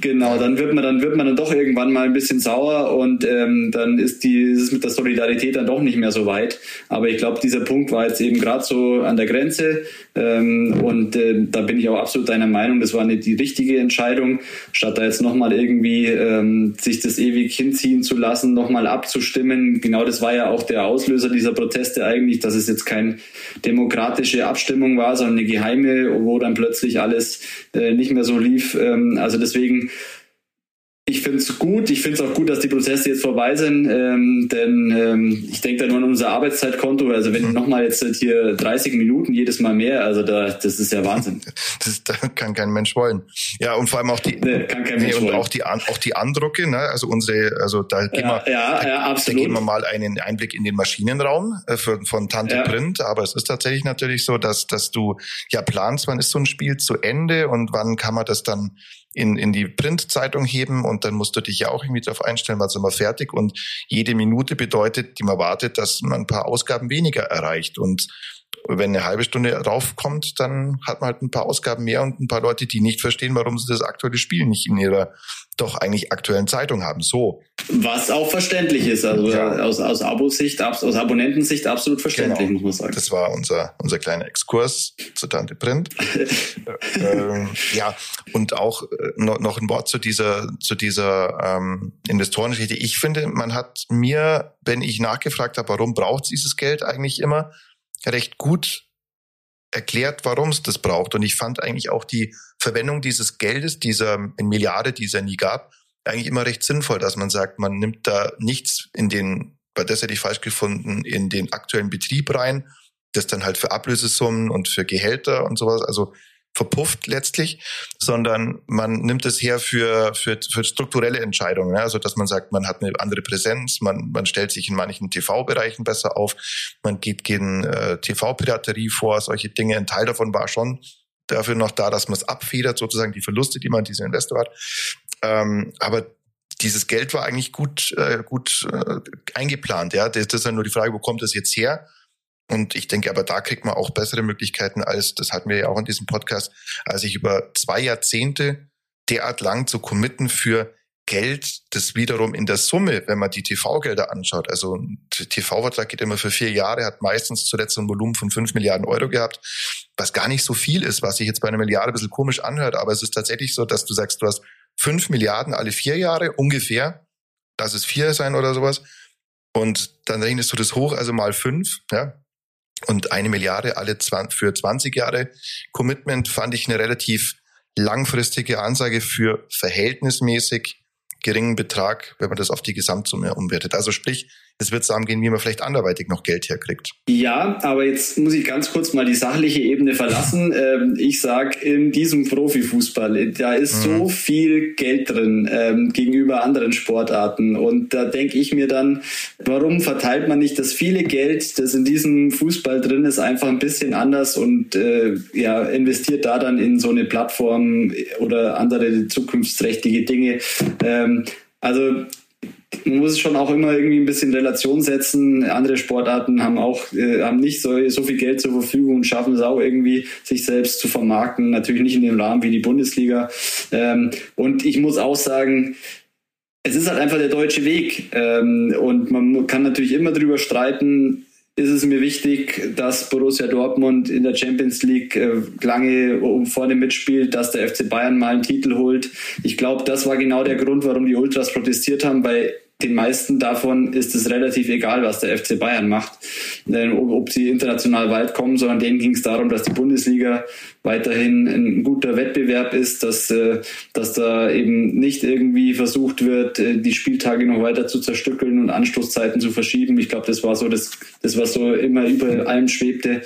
Genau, dann wird man dann wird man dann doch irgendwann mal ein bisschen sauer und ähm, dann ist die ist es mit der Solidarität dann doch nicht mehr so weit. Aber ich glaube, dieser Punkt war jetzt eben gerade so an der Grenze ähm, und äh, da bin ich auch absolut deiner Meinung. Das war eine die richtige Entscheidung, statt da jetzt nochmal irgendwie ähm, sich das ewig hinziehen zu lassen, nochmal abzustimmen. Genau, das war ja auch der Auslöser dieser Proteste eigentlich, dass es jetzt keine demokratische Abstimmung war, sondern eine geheime, wo dann plötzlich alles äh, nicht mehr so lief. Ähm, also deswegen deswegen, ich finde es gut. Ich finde es auch gut, dass die Prozesse jetzt vorbei sind, ähm, denn ähm, ich denke da nur an unser Arbeitszeitkonto. Also wenn mhm. nochmal jetzt hier 30 Minuten jedes Mal mehr, also da, das ist ja Wahnsinn. Das, das kann kein Mensch wollen. Ja, und vor allem auch die, nee, kann kein nee, Mensch und wollen. auch die, auch die Andrucke, ne? also unsere, also da geben ja, wir, ja, da, ja, absolut. da geben wir mal einen Einblick in den Maschinenraum äh, für, von Tante ja. Print. Aber es ist tatsächlich natürlich so, dass, dass du ja planst, wann ist so ein Spiel zu Ende und wann kann man das dann in, in die Printzeitung heben und dann musst du dich ja auch irgendwie darauf einstellen, was immer fertig. Und jede Minute bedeutet, die man wartet, dass man ein paar Ausgaben weniger erreicht. Und wenn eine halbe Stunde raufkommt, dann hat man halt ein paar Ausgaben mehr und ein paar Leute, die nicht verstehen, warum sie das aktuelle Spiel nicht in ihrer doch eigentlich aktuellen Zeitung haben. So. Was auch verständlich ist, also ja. aus, aus Abosicht, aus Abonnentensicht absolut verständlich, genau. muss man sagen. Das war unser, unser kleiner Exkurs zu Tante Print. ähm, ja, und auch äh, noch, noch ein Wort zu dieser, zu dieser ähm, Investorengeschichte. Ich finde, man hat mir, wenn ich nachgefragt habe, warum braucht dieses Geld eigentlich immer, recht gut erklärt, warum es das braucht. Und ich fand eigentlich auch die Verwendung dieses Geldes, dieser Milliarde, die es ja nie gab, eigentlich immer recht sinnvoll, dass man sagt, man nimmt da nichts in den, bei das hätte ich falsch gefunden, in den aktuellen Betrieb rein, das dann halt für Ablösesummen und für Gehälter und sowas. Also verpufft letztlich, sondern man nimmt es her für, für, für strukturelle Entscheidungen. Also dass man sagt, man hat eine andere Präsenz, man, man stellt sich in manchen TV-Bereichen besser auf, man geht gegen äh, TV-Piraterie vor, solche Dinge. Ein Teil davon war schon dafür noch da, dass man es abfedert, sozusagen die Verluste, die man an diesen Investor hat. Ähm, aber dieses Geld war eigentlich gut, äh, gut äh, eingeplant. Ja, das, ist ja nur die Frage, wo kommt das jetzt her? Und ich denke, aber da kriegt man auch bessere Möglichkeiten als, das hatten wir ja auch in diesem Podcast, als sich über zwei Jahrzehnte derart lang zu committen für Geld, das wiederum in der Summe, wenn man die TV-Gelder anschaut, also ein TV-Vertrag geht immer für vier Jahre, hat meistens zuletzt ein Volumen von fünf Milliarden Euro gehabt, was gar nicht so viel ist, was sich jetzt bei einer Milliarde ein bisschen komisch anhört, aber es ist tatsächlich so, dass du sagst, du hast fünf Milliarden alle vier Jahre ungefähr, lass es vier sein oder sowas, und dann rechnest du das hoch, also mal fünf, ja, und eine Milliarde alle 20, für 20 Jahre Commitment fand ich eine relativ langfristige Ansage für verhältnismäßig geringen Betrag, wenn man das auf die Gesamtsumme umwertet. Also sprich, es wird darum gehen, wie man vielleicht anderweitig noch Geld herkriegt. Ja, aber jetzt muss ich ganz kurz mal die sachliche Ebene verlassen. Ähm, ich sag, in diesem Profifußball, da ist mhm. so viel Geld drin ähm, gegenüber anderen Sportarten. Und da denke ich mir dann, warum verteilt man nicht das viele Geld, das in diesem Fußball drin ist, einfach ein bisschen anders und äh, ja, investiert da dann in so eine Plattform oder andere zukunftsträchtige Dinge. Ähm, also man muss es schon auch immer irgendwie ein bisschen Relation setzen. Andere Sportarten haben auch äh, haben nicht so, so viel Geld zur Verfügung und schaffen es auch irgendwie, sich selbst zu vermarkten. Natürlich nicht in dem Rahmen wie die Bundesliga. Ähm, und ich muss auch sagen, es ist halt einfach der deutsche Weg. Ähm, und man kann natürlich immer drüber streiten, ist es mir wichtig, dass Borussia Dortmund in der Champions League äh, lange vorne mitspielt, dass der FC Bayern mal einen Titel holt. Ich glaube, das war genau der Grund, warum die Ultras protestiert haben, weil den meisten davon ist es relativ egal, was der FC Bayern macht, ob sie international weit kommen, sondern denen ging es darum, dass die Bundesliga weiterhin ein guter Wettbewerb ist, dass, äh, dass da eben nicht irgendwie versucht wird, äh, die Spieltage noch weiter zu zerstückeln und Anstoßzeiten zu verschieben. Ich glaube, das war so das, das, was so immer über allem schwebte.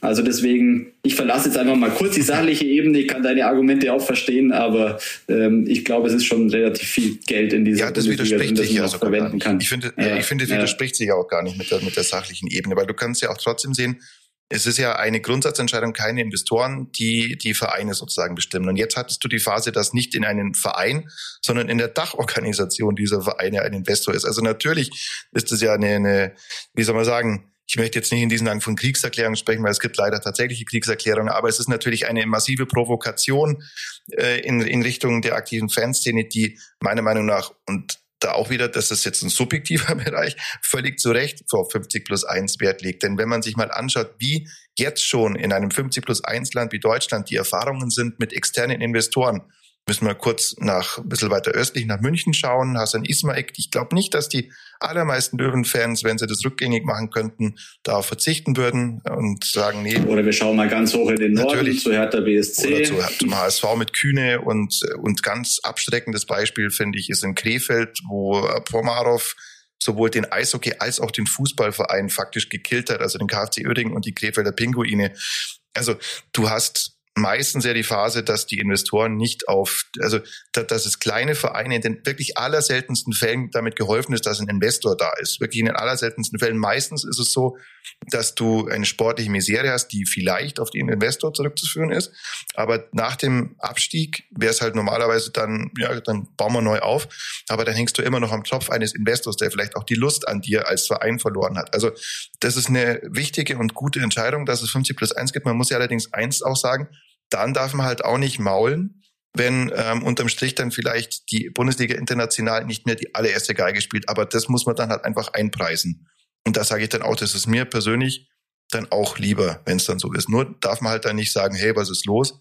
Also deswegen, ich verlasse jetzt einfach mal kurz die sachliche Ebene. Ich kann deine Argumente auch verstehen, aber ähm, ich glaube, es ist schon relativ viel Geld in dieser ja, das Bundesliga, widerspricht sich ja sogar verwenden kann. Ich finde, ja, ich finde, es widerspricht sich ja auch gar nicht mit der, mit der sachlichen Ebene, weil du kannst ja auch trotzdem sehen, es ist ja eine Grundsatzentscheidung, keine Investoren, die die Vereine sozusagen bestimmen. Und jetzt hattest du die Phase, dass nicht in einem Verein, sondern in der Dachorganisation dieser Vereine ein Investor ist. Also natürlich ist es ja eine, eine wie soll man sagen, ich möchte jetzt nicht in diesen Tagen von Kriegserklärungen sprechen, weil es gibt leider tatsächliche Kriegserklärungen, aber es ist natürlich eine massive Provokation äh, in, in Richtung der aktiven Fanszene, die meiner Meinung nach, und da auch wieder, das ist jetzt ein subjektiver Bereich, völlig zu Recht vor 50 plus 1 Wert legt. Denn wenn man sich mal anschaut, wie jetzt schon in einem 50 plus 1 Land wie Deutschland die Erfahrungen sind mit externen Investoren, Müssen wir kurz nach ein bisschen weiter östlich nach München schauen, Hassan Ismail. Ich glaube nicht, dass die allermeisten Löwenfans, wenn sie das rückgängig machen könnten, darauf verzichten würden und sagen, nee. Oder wir schauen mal ganz hoch in den Norden natürlich. zu Hertha BSC. Oder zu, zum HSV mit Kühne und, und ganz abschreckendes Beispiel, finde ich, ist in Krefeld, wo Pomarov sowohl den Eishockey als auch den Fußballverein faktisch gekillt hat, also den KfC Uerdingen und die Krefelder Pinguine. Also du hast meistens ja die Phase, dass die Investoren nicht auf, also dass es kleine Vereine in den wirklich allerseltensten Fällen damit geholfen ist, dass ein Investor da ist. Wirklich in den allerseltensten Fällen. Meistens ist es so, dass du eine sportliche Misere hast, die vielleicht auf den Investor zurückzuführen ist. Aber nach dem Abstieg wäre es halt normalerweise dann, ja, dann bauen wir neu auf. Aber dann hängst du immer noch am Tropf eines Investors, der vielleicht auch die Lust an dir als Verein verloren hat. Also das ist eine wichtige und gute Entscheidung, dass es 50 plus 1 gibt. Man muss ja allerdings eins auch sagen, dann darf man halt auch nicht maulen, wenn ähm, unterm Strich dann vielleicht die Bundesliga international nicht mehr die allererste Geige spielt. Aber das muss man dann halt einfach einpreisen. Und da sage ich dann auch, das ist mir persönlich dann auch lieber, wenn es dann so ist. Nur darf man halt dann nicht sagen, hey, was ist los?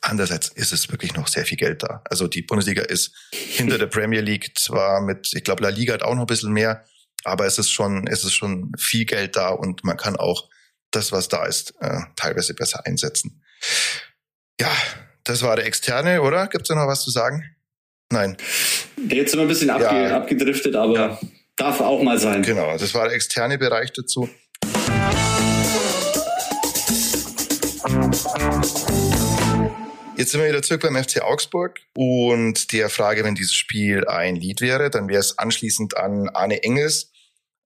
Andererseits ist es wirklich noch sehr viel Geld da. Also die Bundesliga ist hinter der Premier League zwar mit, ich glaube, La Liga hat auch noch ein bisschen mehr, aber es ist schon, es ist schon viel Geld da und man kann auch das, was da ist, äh, teilweise besser einsetzen. Ja, das war der externe, oder? Gibt es noch was zu sagen? Nein. Jetzt sind wir ein bisschen abge ja. abgedriftet, aber ja. Darf auch mal sein. Genau, das war der externe Bereich dazu. Jetzt sind wir wieder zurück beim FC Augsburg und der Frage, wenn dieses Spiel ein Lied wäre, dann wäre es anschließend an Arne Engels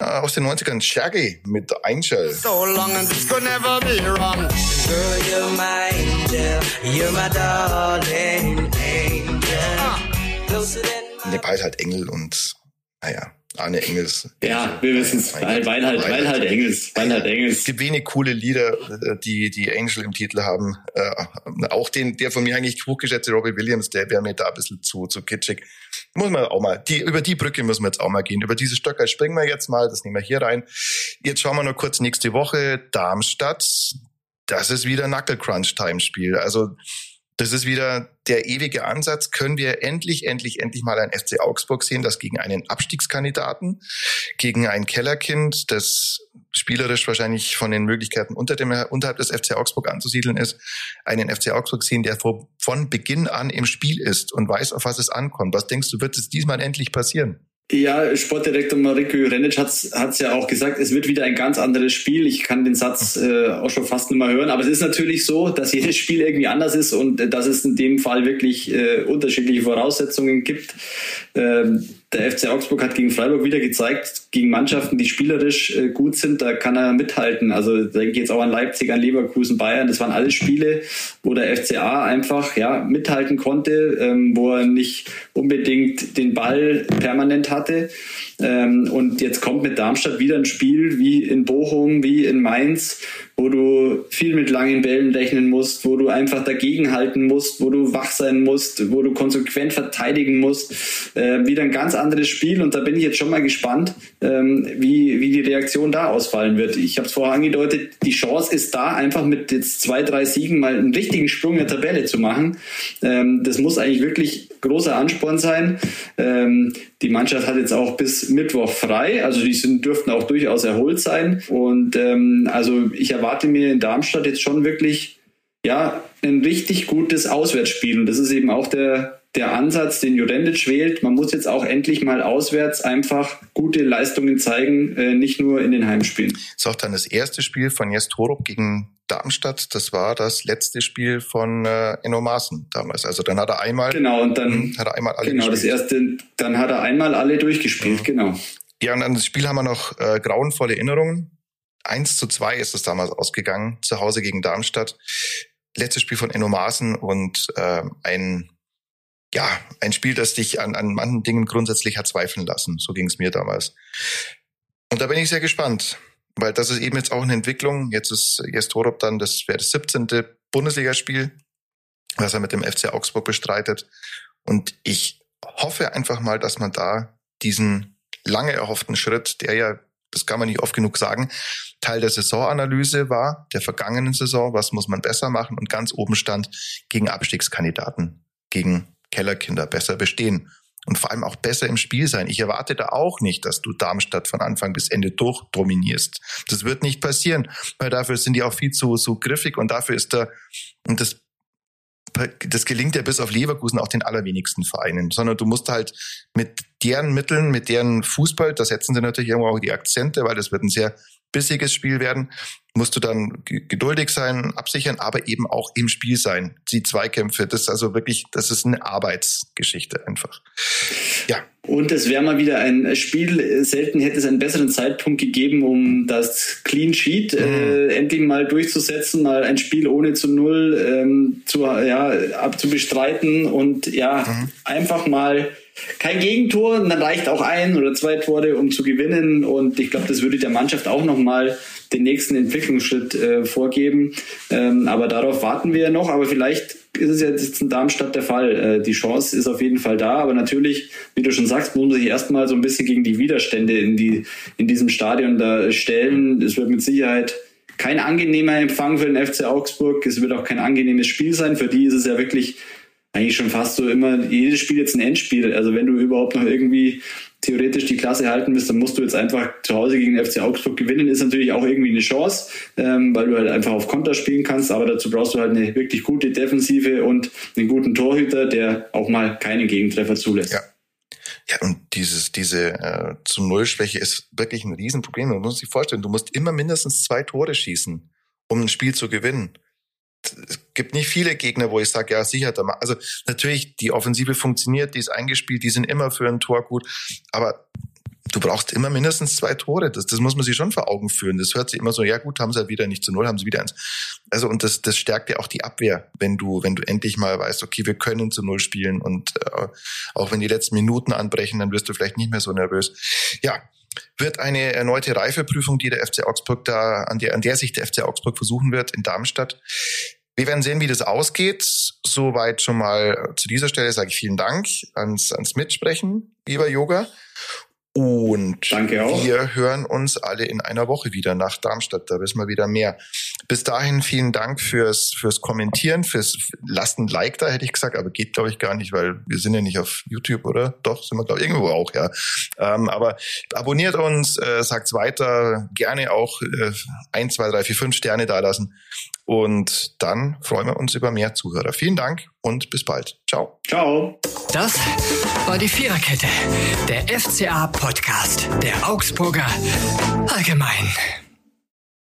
Uh, aus den 90ern Shaggy mit Angel. So long and this could never be wrong. Girl, you're my angel, you're my darling angel. Ah. Nepal halt Engel und, naja, Arne Engels. Ja, wir wissen es. Weil, weil, halt, weil halt Engels. Weil halt Engels. Es gibt wenig coole Lieder, äh, die, die Angel im Titel haben. Äh, auch den, der von mir eigentlich hochgeschätzte Robbie Williams, der wäre mir da ein bisschen zu, zu kitschig. muss man auch mal, die, über die Brücke müssen wir jetzt auch mal gehen. Über diese Stöcker springen wir jetzt mal, das nehmen wir hier rein. Jetzt schauen wir noch kurz nächste Woche, Darmstadt. Das ist wieder Knuckle Crunch Time Spiel. Also, das ist wieder der ewige Ansatz. Können wir endlich, endlich, endlich mal ein FC Augsburg sehen, das gegen einen Abstiegskandidaten, gegen ein Kellerkind, das spielerisch wahrscheinlich von den Möglichkeiten unter dem, unterhalb des FC Augsburg anzusiedeln ist, einen FC Augsburg sehen, der vor, von Beginn an im Spiel ist und weiß, auf was es ankommt. Was denkst du, wird es diesmal endlich passieren? Ja, Sportdirektor Mariko Jurenic hat es ja auch gesagt, es wird wieder ein ganz anderes Spiel. Ich kann den Satz äh, auch schon fast nicht mehr hören, aber es ist natürlich so, dass jedes Spiel irgendwie anders ist und äh, dass es in dem Fall wirklich äh, unterschiedliche Voraussetzungen gibt. Ähm, der FC Augsburg hat gegen Freiburg wieder gezeigt, gegen Mannschaften, die spielerisch äh, gut sind, da kann er mithalten. Also denke ich jetzt auch an Leipzig, an Leverkusen, Bayern. Das waren alles Spiele, wo der FCA einfach ja mithalten konnte, ähm, wo er nicht unbedingt den Ball permanent hatte. Ähm, und jetzt kommt mit Darmstadt wieder ein Spiel wie in Bochum, wie in Mainz, wo du viel mit langen Bällen rechnen musst, wo du einfach dagegenhalten musst, wo du wach sein musst, wo du konsequent verteidigen musst. Äh, wieder ein ganz anderes Spiel und da bin ich jetzt schon mal gespannt, ähm, wie, wie die Reaktion da ausfallen wird. Ich habe es vorher angedeutet, die Chance ist da, einfach mit jetzt zwei, drei Siegen mal einen richtigen Sprung in der Tabelle zu machen. Ähm, das muss eigentlich wirklich großer Ansporn sein. Ähm, die Mannschaft hat jetzt auch bis Mittwoch frei, also die sind, dürften auch durchaus erholt sein. Und ähm, also ich erwarte mir in Darmstadt jetzt schon wirklich ja ein richtig gutes Auswärtsspiel. Und das ist eben auch der der Ansatz, den Jurendic wählt. Man muss jetzt auch endlich mal auswärts einfach gute Leistungen zeigen, äh, nicht nur in den Heimspielen. Ist auch dann das erste Spiel von Jes Torup gegen Darmstadt. Das war das letzte Spiel von äh, Enno Maaßen damals. Also dann hat er einmal genau und dann hm, hat er einmal alle genau gespielt. das erste. Dann hat er einmal alle durchgespielt. Mhm. Genau. Ja und an das Spiel haben wir noch äh, grauenvolle Erinnerungen. 1 zu 2 ist es damals ausgegangen, zu Hause gegen Darmstadt. Letztes Spiel von Enno Maaßen und äh, ein ja, ein Spiel, das dich an, an manchen Dingen grundsätzlich hat zweifeln lassen. So ging es mir damals. Und da bin ich sehr gespannt, weil das ist eben jetzt auch eine Entwicklung. Jetzt ist jetzt Torup dann, das wäre das 17. Bundesligaspiel, was er mit dem FC Augsburg bestreitet. Und ich hoffe einfach mal, dass man da diesen lange erhofften Schritt, der ja, das kann man nicht oft genug sagen, Teil der Saisonanalyse war, der vergangenen Saison, was muss man besser machen und ganz oben stand gegen Abstiegskandidaten, gegen Kellerkinder besser bestehen und vor allem auch besser im Spiel sein. Ich erwarte da auch nicht, dass du Darmstadt von Anfang bis Ende durchdominierst. Das wird nicht passieren, weil dafür sind die auch viel zu so griffig und dafür ist da und das das gelingt ja bis auf Leverkusen auch den allerwenigsten Vereinen, sondern du musst halt mit deren Mitteln, mit deren Fußball, da setzen sie natürlich irgendwo auch die Akzente, weil das wird ein sehr bissiges Spiel werden, musst du dann geduldig sein, absichern, aber eben auch im Spiel sein. Die Zweikämpfe, das ist also wirklich, das ist eine Arbeitsgeschichte einfach. Ja. Und es wäre mal wieder ein Spiel, selten hätte es einen besseren Zeitpunkt gegeben, um das Clean Sheet äh, mhm. endlich mal durchzusetzen, mal ein Spiel ohne zu Null ähm, zu, ja, abzubestreiten und ja, mhm. einfach mal kein Gegentor, und dann reicht auch ein oder zwei Tore, um zu gewinnen. Und ich glaube, das würde der Mannschaft auch nochmal den nächsten Entwicklungsschritt äh, vorgeben. Ähm, aber darauf warten wir noch. Aber vielleicht ist es jetzt in Darmstadt der Fall. Äh, die Chance ist auf jeden Fall da. Aber natürlich, wie du schon sagst, muss man sich erstmal so ein bisschen gegen die Widerstände in, die, in diesem Stadion da stellen. Es wird mit Sicherheit kein angenehmer Empfang für den FC Augsburg. Es wird auch kein angenehmes Spiel sein. Für die ist es ja wirklich eigentlich schon fast so immer jedes Spiel jetzt ein Endspiel. Also wenn du überhaupt noch irgendwie theoretisch die Klasse halten willst, dann musst du jetzt einfach zu Hause gegen den FC Augsburg gewinnen. Ist natürlich auch irgendwie eine Chance, ähm, weil du halt einfach auf Konter spielen kannst. Aber dazu brauchst du halt eine wirklich gute Defensive und einen guten Torhüter, der auch mal keinen Gegentreffer zulässt. Ja. Ja, und dieses, diese äh, zu Null-Schwäche ist wirklich ein Riesenproblem. Man muss sich vorstellen, du musst immer mindestens zwei Tore schießen, um ein Spiel zu gewinnen es gibt nicht viele Gegner, wo ich sage, ja, sicher, also natürlich, die Offensive funktioniert, die ist eingespielt, die sind immer für ein Tor gut, aber du brauchst immer mindestens zwei Tore. Das, das muss man sich schon vor Augen führen. Das hört sich immer so, ja gut, haben sie ja wieder nicht zu null, haben sie wieder eins. Also und das, das stärkt ja auch die Abwehr, wenn du, wenn du endlich mal weißt, okay, wir können zu null spielen und äh, auch wenn die letzten Minuten anbrechen, dann wirst du vielleicht nicht mehr so nervös. Ja, wird eine erneute Reifeprüfung, die der FC Augsburg da, an der, an der sich der FC Augsburg versuchen wird in Darmstadt. Wir werden sehen, wie das ausgeht. Soweit schon mal zu dieser Stelle sage ich vielen Dank ans, ans Mitsprechen, lieber Yoga. Und wir hören uns alle in einer Woche wieder nach Darmstadt. Da wissen wir wieder mehr. Bis dahin vielen Dank fürs, fürs Kommentieren, fürs Lasst ein Like da, hätte ich gesagt, aber geht glaube ich gar nicht, weil wir sind ja nicht auf YouTube, oder? Doch, sind wir glaube ich irgendwo auch, ja. Ähm, aber abonniert uns, äh, sagt's weiter, gerne auch äh, 1, 2, 3, 4, 5 Sterne da lassen. Und dann freuen wir uns über mehr Zuhörer. Vielen Dank und bis bald. Ciao. Ciao. Das war die Viererkette, der FCA-Podcast der Augsburger Allgemein.